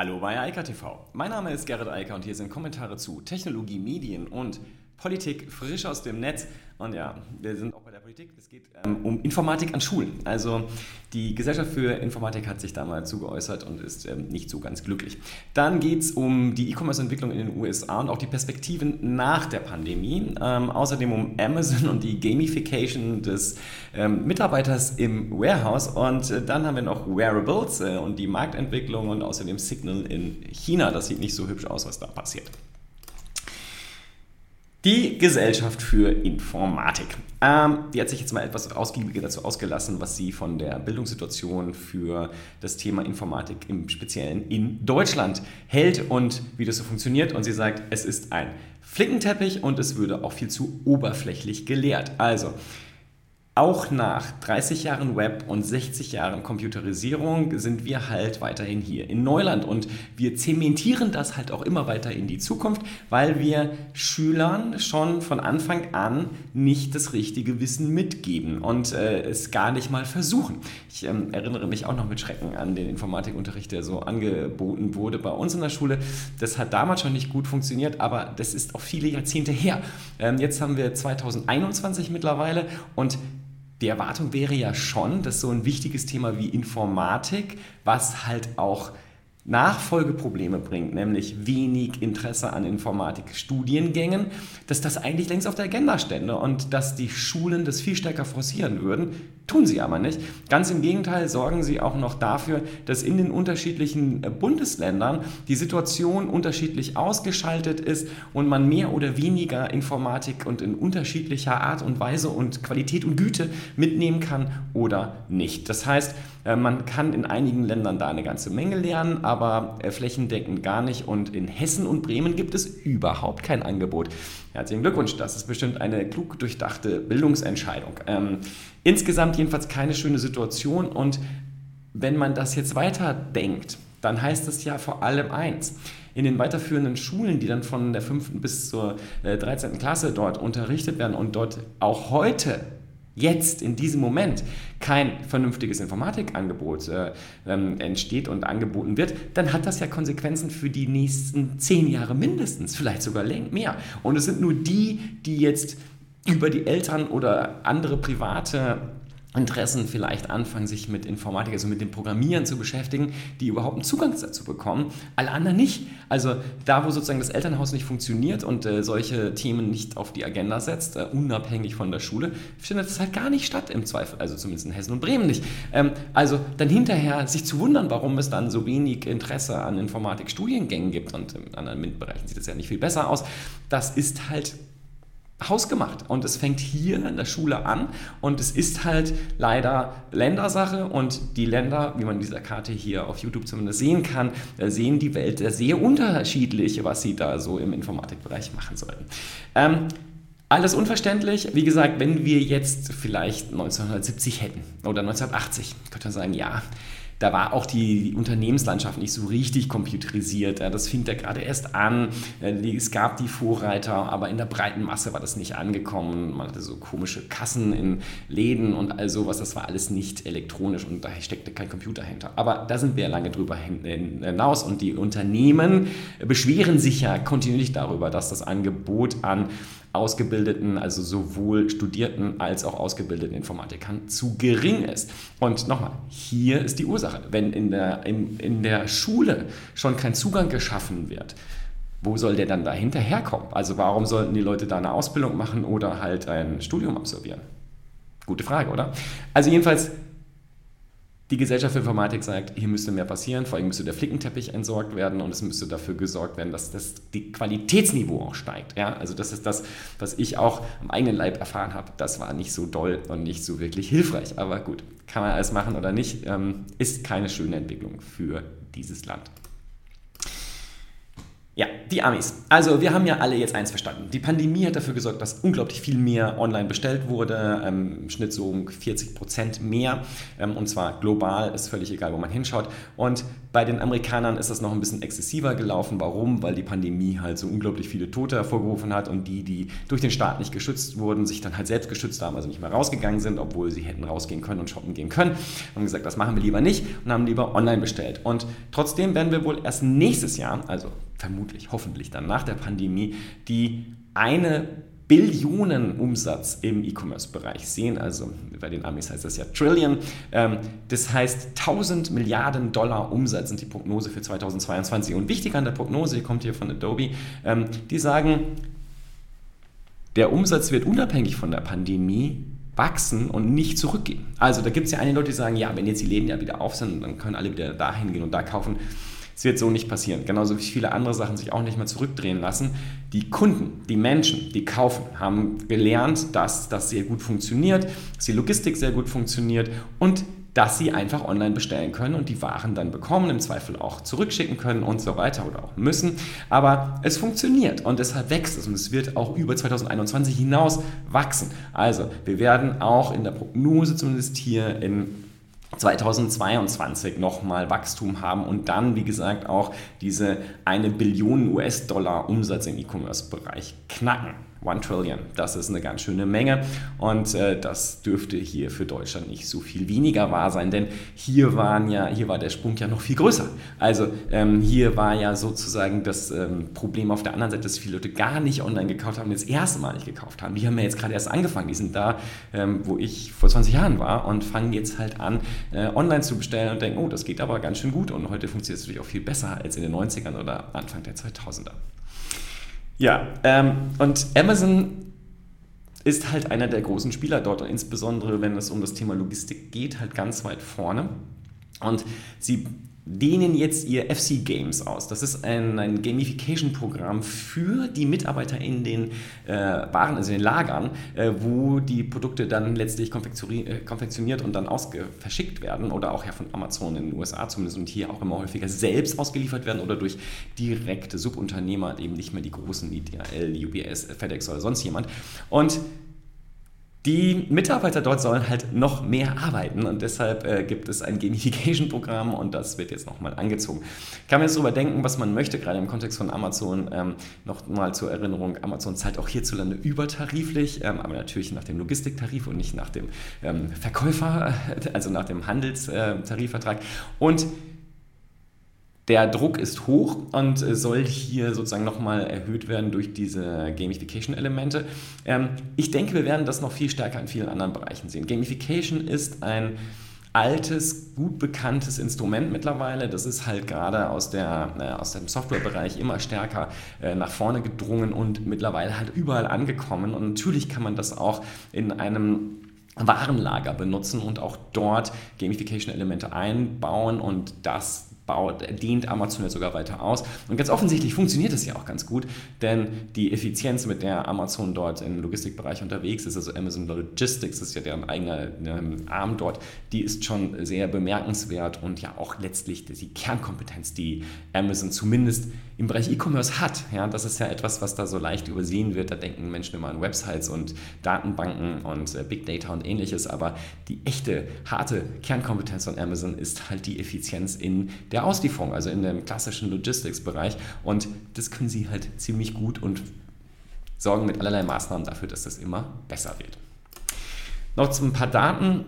Hallo bei Eika TV. Mein Name ist Gerrit Eiker und hier sind Kommentare zu Technologie, Medien und Politik frisch aus dem Netz. Und ja, wir sind auch bei der Politik. Es geht ähm, um Informatik an Schulen. Also die Gesellschaft für Informatik hat sich da mal zugeäußert und ist ähm, nicht so ganz glücklich. Dann geht es um die E-Commerce-Entwicklung in den USA und auch die Perspektiven nach der Pandemie. Ähm, außerdem um Amazon und die Gamification des ähm, Mitarbeiters im Warehouse. Und äh, dann haben wir noch Wearables äh, und die Marktentwicklung und außerdem Signal in China. Das sieht nicht so hübsch aus, was da passiert. Die Gesellschaft für Informatik. Ähm, die hat sich jetzt mal etwas ausgiebiger dazu ausgelassen, was sie von der Bildungssituation für das Thema Informatik im Speziellen in Deutschland hält und wie das so funktioniert. Und sie sagt, es ist ein Flickenteppich und es würde auch viel zu oberflächlich gelehrt. Also, auch nach 30 Jahren Web und 60 Jahren Computerisierung sind wir halt weiterhin hier in Neuland und wir zementieren das halt auch immer weiter in die Zukunft, weil wir Schülern schon von Anfang an nicht das richtige Wissen mitgeben und äh, es gar nicht mal versuchen. Ich ähm, erinnere mich auch noch mit Schrecken an den Informatikunterricht, der so angeboten wurde bei uns in der Schule. Das hat damals schon nicht gut funktioniert, aber das ist auch viele Jahrzehnte her. Ähm, jetzt haben wir 2021 mittlerweile und die Erwartung wäre ja schon, dass so ein wichtiges Thema wie Informatik, was halt auch Nachfolgeprobleme bringt, nämlich wenig Interesse an Informatikstudiengängen, dass das eigentlich längst auf der Agenda stände und dass die Schulen das viel stärker forcieren würden. Tun sie aber nicht. Ganz im Gegenteil sorgen sie auch noch dafür, dass in den unterschiedlichen äh, Bundesländern die Situation unterschiedlich ausgeschaltet ist und man mehr oder weniger Informatik und in unterschiedlicher Art und Weise und Qualität und Güte mitnehmen kann oder nicht. Das heißt, man kann in einigen Ländern da eine ganze Menge lernen, aber äh, flächendeckend gar nicht. Und in Hessen und Bremen gibt es überhaupt kein Angebot. Herzlichen Glückwunsch, das ist bestimmt eine klug durchdachte Bildungsentscheidung. Ähm, insgesamt jedenfalls keine schöne Situation. Und wenn man das jetzt weiterdenkt, dann heißt es ja vor allem eins. In den weiterführenden Schulen, die dann von der 5. bis zur 13. Äh, Klasse dort unterrichtet werden und dort auch heute jetzt in diesem Moment kein vernünftiges Informatikangebot äh, ähm, entsteht und angeboten wird, dann hat das ja Konsequenzen für die nächsten zehn Jahre mindestens, vielleicht sogar mehr. Und es sind nur die, die jetzt über die Eltern oder andere private Interessen vielleicht anfangen, sich mit Informatik, also mit dem Programmieren zu beschäftigen, die überhaupt einen Zugang dazu bekommen. Alle anderen nicht. Also da, wo sozusagen das Elternhaus nicht funktioniert und äh, solche Themen nicht auf die Agenda setzt, äh, unabhängig von der Schule, findet das halt gar nicht statt im Zweifel. Also zumindest in Hessen und Bremen nicht. Ähm, also dann hinterher sich zu wundern, warum es dann so wenig Interesse an Informatikstudiengängen gibt und in anderen MINT-Bereichen sieht es ja nicht viel besser aus. Das ist halt hausgemacht. Und es fängt hier in der Schule an und es ist halt leider Ländersache und die Länder, wie man in dieser Karte hier auf YouTube zumindest sehen kann, sehen die Welt sehr unterschiedlich, was sie da so im Informatikbereich machen sollten. Ähm, alles unverständlich. Wie gesagt, wenn wir jetzt vielleicht 1970 hätten oder 1980, könnte man sagen, ja, da war auch die Unternehmenslandschaft nicht so richtig computerisiert. Das fing da gerade erst an. Äh, es gab die Vorreiter, aber in der breiten Masse war das nicht angekommen. Man hatte so komische Kassen in Läden und all sowas. Das war alles nicht elektronisch und da steckte kein Computer hinter. Aber da sind wir lange drüber hinaus und die Unternehmen beschweren sich ja kontinuierlich darüber, dass das Angebot an ausgebildeten, also sowohl studierten als auch ausgebildeten Informatikern zu gering ist. Und nochmal, hier ist die Ursache. Wenn in der, in, in der Schule schon kein Zugang geschaffen wird, wo soll der dann da hinterherkommen? Also warum sollten die Leute da eine Ausbildung machen oder halt ein Studium absolvieren? Gute Frage, oder? Also jedenfalls die Gesellschaft für Informatik sagt, hier müsste mehr passieren, vor allem müsste der Flickenteppich entsorgt werden und es müsste dafür gesorgt werden, dass das die Qualitätsniveau auch steigt. Ja? Also das ist das, was ich auch am eigenen Leib erfahren habe. Das war nicht so doll und nicht so wirklich hilfreich. Aber gut, kann man alles machen oder nicht, ähm, ist keine schöne Entwicklung für dieses Land. Ja, die Amis. Also wir haben ja alle jetzt eins verstanden. Die Pandemie hat dafür gesorgt, dass unglaublich viel mehr online bestellt wurde. Ähm, Im Schnitt so um 40 Prozent mehr. Ähm, und zwar global, ist völlig egal, wo man hinschaut. Und bei den Amerikanern ist das noch ein bisschen exzessiver gelaufen. Warum? Weil die Pandemie halt so unglaublich viele Tote hervorgerufen hat und die, die durch den Staat nicht geschützt wurden, sich dann halt selbst geschützt haben, also nicht mehr rausgegangen sind, obwohl sie hätten rausgehen können und shoppen gehen können. Haben gesagt, das machen wir lieber nicht und haben lieber online bestellt. Und trotzdem werden wir wohl erst nächstes Jahr, also vermutlich, hoffentlich dann nach der Pandemie, die eine Billionen Umsatz im E-Commerce-Bereich sehen. Also bei den Amis heißt das ja Trillion. Ähm, das heißt 1000 Milliarden Dollar Umsatz sind die Prognose für 2022. Und wichtig an der Prognose, die kommt hier von Adobe, ähm, die sagen, der Umsatz wird unabhängig von der Pandemie wachsen und nicht zurückgehen. Also da gibt es ja einige Leute, die sagen, ja, wenn jetzt die Läden ja wieder auf sind, dann können alle wieder dahin gehen und da kaufen. Es wird so nicht passieren. Genauso wie viele andere Sachen sich auch nicht mehr zurückdrehen lassen. Die Kunden, die Menschen, die kaufen, haben gelernt, dass das sehr gut funktioniert, dass die Logistik sehr gut funktioniert und dass sie einfach online bestellen können und die Waren dann bekommen, im Zweifel auch zurückschicken können und so weiter oder auch müssen. Aber es funktioniert und deshalb wächst es und es wird auch über 2021 hinaus wachsen. Also wir werden auch in der Prognose zumindest hier in 2022 nochmal Wachstum haben und dann, wie gesagt, auch diese eine Billion US-Dollar Umsatz im E-Commerce-Bereich knacken. One Trillion, das ist eine ganz schöne Menge und äh, das dürfte hier für Deutschland nicht so viel weniger wahr sein, denn hier, waren ja, hier war der Sprung ja noch viel größer. Also ähm, hier war ja sozusagen das ähm, Problem auf der anderen Seite, dass viele Leute gar nicht online gekauft haben, das erste Mal nicht gekauft haben. Die haben ja jetzt gerade erst angefangen, die sind da, ähm, wo ich vor 20 Jahren war und fangen jetzt halt an, äh, online zu bestellen und denken, oh, das geht aber ganz schön gut und heute funktioniert es natürlich auch viel besser als in den 90ern oder Anfang der 2000er. Ja, ähm, und Amazon ist halt einer der großen Spieler dort insbesondere wenn es um das Thema Logistik geht, halt ganz weit vorne. Und sie dehnen jetzt ihr FC Games aus. Das ist ein, ein Gamification-Programm für die Mitarbeiter in den äh, Waren, also in den Lagern, äh, wo die Produkte dann letztlich äh, konfektioniert und dann verschickt werden oder auch ja von Amazon in den USA zumindest und hier auch immer häufiger selbst ausgeliefert werden oder durch direkte Subunternehmer, eben nicht mehr die großen wie DHL, UBS, FedEx oder sonst jemand. Und die Mitarbeiter dort sollen halt noch mehr arbeiten und deshalb äh, gibt es ein Gamification-Programm und das wird jetzt nochmal angezogen. Kann man jetzt darüber denken, was man möchte, gerade im Kontext von Amazon. Ähm, Nochmal zur Erinnerung, Amazon zahlt auch hierzulande übertariflich, ähm, aber natürlich nach dem Logistiktarif und nicht nach dem ähm, Verkäufer, also nach dem Handelstarifvertrag. Und der Druck ist hoch und soll hier sozusagen nochmal erhöht werden durch diese Gamification-Elemente. Ähm, ich denke, wir werden das noch viel stärker in vielen anderen Bereichen sehen. Gamification ist ein altes, gut bekanntes Instrument mittlerweile. Das ist halt gerade aus, der, äh, aus dem Softwarebereich immer stärker äh, nach vorne gedrungen und mittlerweile halt überall angekommen. Und natürlich kann man das auch in einem Warenlager benutzen und auch dort Gamification-Elemente einbauen und das baut, dehnt Amazon jetzt sogar weiter aus. Und ganz offensichtlich funktioniert es ja auch ganz gut, denn die Effizienz, mit der Amazon dort im Logistikbereich unterwegs ist, also Amazon Logistics, das ist ja deren eigener ähm, Arm dort, die ist schon sehr bemerkenswert und ja auch letztlich die Kernkompetenz, die Amazon zumindest im Bereich E-Commerce hat. Ja, das ist ja etwas, was da so leicht übersehen wird. Da denken Menschen immer an Websites und Datenbanken und äh, Big Data und ähnliches. Aber die echte, harte Kernkompetenz von Amazon ist halt die Effizienz in der Auslieferung, also in dem klassischen Logistics-Bereich. Und das können sie halt ziemlich gut und sorgen mit allerlei Maßnahmen dafür, dass das immer besser wird. Noch zu ein paar Daten.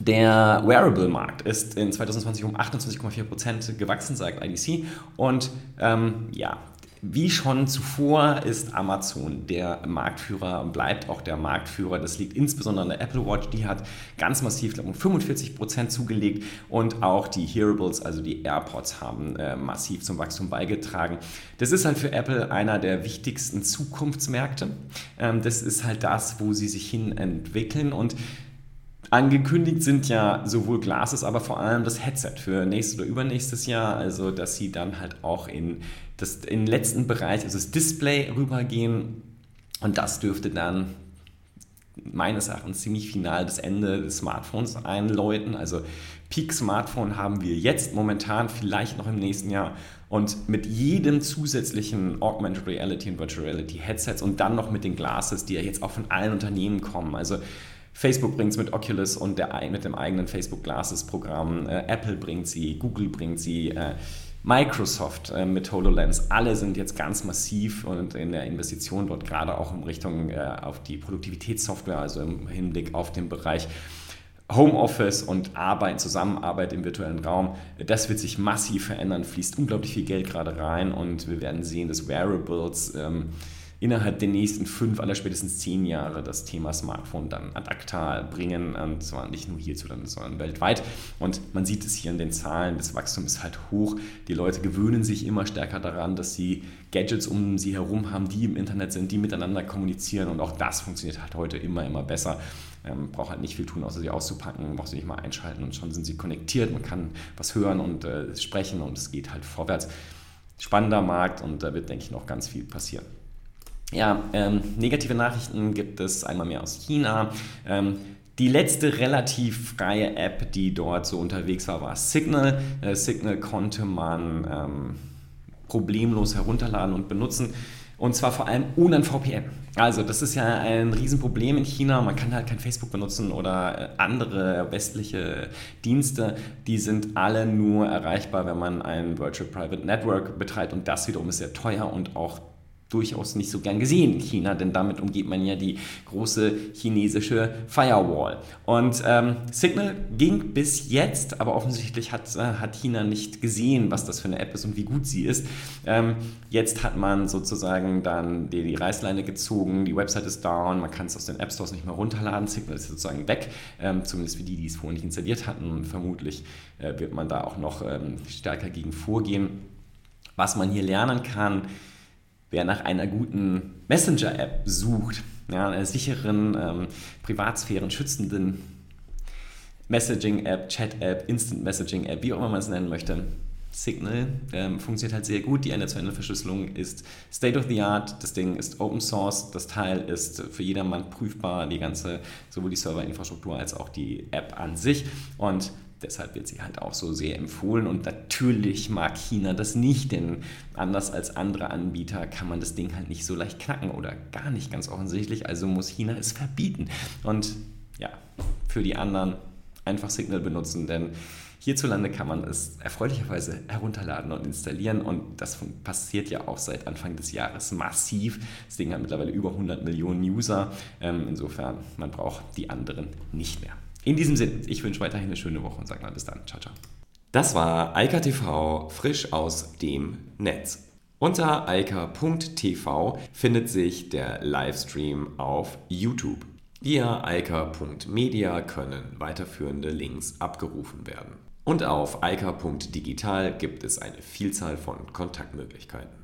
Der Wearable-Markt ist in 2020 um 28,4% gewachsen, sagt IDC. Und ähm, ja, wie schon zuvor ist Amazon der Marktführer und bleibt auch der Marktführer. Das liegt insbesondere an der Apple Watch. Die hat ganz massiv, glaube ich, um 45% zugelegt und auch die Hearables, also die AirPods, haben äh, massiv zum Wachstum beigetragen. Das ist halt für Apple einer der wichtigsten Zukunftsmärkte. Ähm, das ist halt das, wo sie sich hin entwickeln und Angekündigt sind ja sowohl Glasses, aber vor allem das Headset für nächstes oder übernächstes Jahr. Also, dass sie dann halt auch in, das, in den letzten Bereich, also das Display rübergehen. Und das dürfte dann meines Erachtens ziemlich final das Ende des Smartphones einläuten. Also Peak-Smartphone haben wir jetzt momentan, vielleicht noch im nächsten Jahr. Und mit jedem zusätzlichen Augmented Reality und Virtual Reality Headsets und dann noch mit den Glasses, die ja jetzt auch von allen Unternehmen kommen. Also Facebook bringt es mit Oculus und der, mit dem eigenen Facebook Glasses Programm. Äh, Apple bringt sie, Google bringt sie. Äh, Microsoft äh, mit HoloLens, alle sind jetzt ganz massiv und in der Investition dort gerade auch in Richtung äh, auf die Produktivitätssoftware, also im Hinblick auf den Bereich Homeoffice und Arbeit, Zusammenarbeit im virtuellen Raum, das wird sich massiv verändern, fließt unglaublich viel Geld gerade rein und wir werden sehen, dass Wearables ähm, innerhalb der nächsten fünf, aller spätestens zehn Jahre das Thema Smartphone dann ad acta bringen, und zwar nicht nur hierzulande, sondern weltweit. Und man sieht es hier in den Zahlen, das Wachstum ist halt hoch. Die Leute gewöhnen sich immer stärker daran, dass sie Gadgets um sie herum haben, die im Internet sind, die miteinander kommunizieren und auch das funktioniert halt heute immer, immer besser. Ähm, braucht halt nicht viel tun, außer sie auszupacken, braucht sie nicht mal einschalten und schon sind sie konnektiert. Man kann was hören und äh, sprechen und es geht halt vorwärts. Spannender Markt und da wird, denke ich, noch ganz viel passieren. Ja, ähm, negative Nachrichten gibt es einmal mehr aus China. Ähm, die letzte relativ freie App, die dort so unterwegs war, war Signal. Äh, Signal konnte man ähm, problemlos herunterladen und benutzen. Und zwar vor allem ohne ein VPN. Also das ist ja ein Riesenproblem in China. Man kann halt kein Facebook benutzen oder äh, andere westliche Dienste. Die sind alle nur erreichbar, wenn man ein Virtual Private Network betreibt. Und das wiederum ist sehr teuer und auch durchaus nicht so gern gesehen in China, denn damit umgeht man ja die große chinesische Firewall. Und ähm, Signal ging bis jetzt, aber offensichtlich hat, äh, hat China nicht gesehen, was das für eine App ist und wie gut sie ist. Ähm, jetzt hat man sozusagen dann die, die Reißleine gezogen, die Website ist down, man kann es aus den App Stores nicht mehr runterladen, Signal ist sozusagen weg, ähm, zumindest für die, die es vorher nicht installiert hatten. Und vermutlich äh, wird man da auch noch ähm, stärker gegen vorgehen. Was man hier lernen kann, wer nach einer guten Messenger-App sucht, ja, einer sicheren, ähm, Privatsphären schützenden Messaging-App, Chat-App, Instant-Messaging-App, wie auch immer man es nennen möchte, Signal ähm, funktioniert halt sehr gut. Die Ende-zu-Ende-Verschlüsselung ist State of the Art. Das Ding ist Open Source. Das Teil ist für jedermann prüfbar. Die ganze, sowohl die Serverinfrastruktur als auch die App an sich. Und Deshalb wird sie halt auch so sehr empfohlen und natürlich mag China das nicht, denn anders als andere Anbieter kann man das Ding halt nicht so leicht knacken oder gar nicht ganz offensichtlich, also muss China es verbieten. Und ja, für die anderen einfach Signal benutzen, denn hierzulande kann man es erfreulicherweise herunterladen und installieren und das passiert ja auch seit Anfang des Jahres massiv. Das Ding hat mittlerweile über 100 Millionen User, ähm, insofern man braucht die anderen nicht mehr. In diesem Sinne, ich wünsche weiterhin eine schöne Woche und sage mal bis dann. Ciao, ciao. Das war Eika TV frisch aus dem Netz. Unter eika.tv findet sich der Livestream auf YouTube. Via eika.media können weiterführende Links abgerufen werden. Und auf eika.digital gibt es eine Vielzahl von Kontaktmöglichkeiten.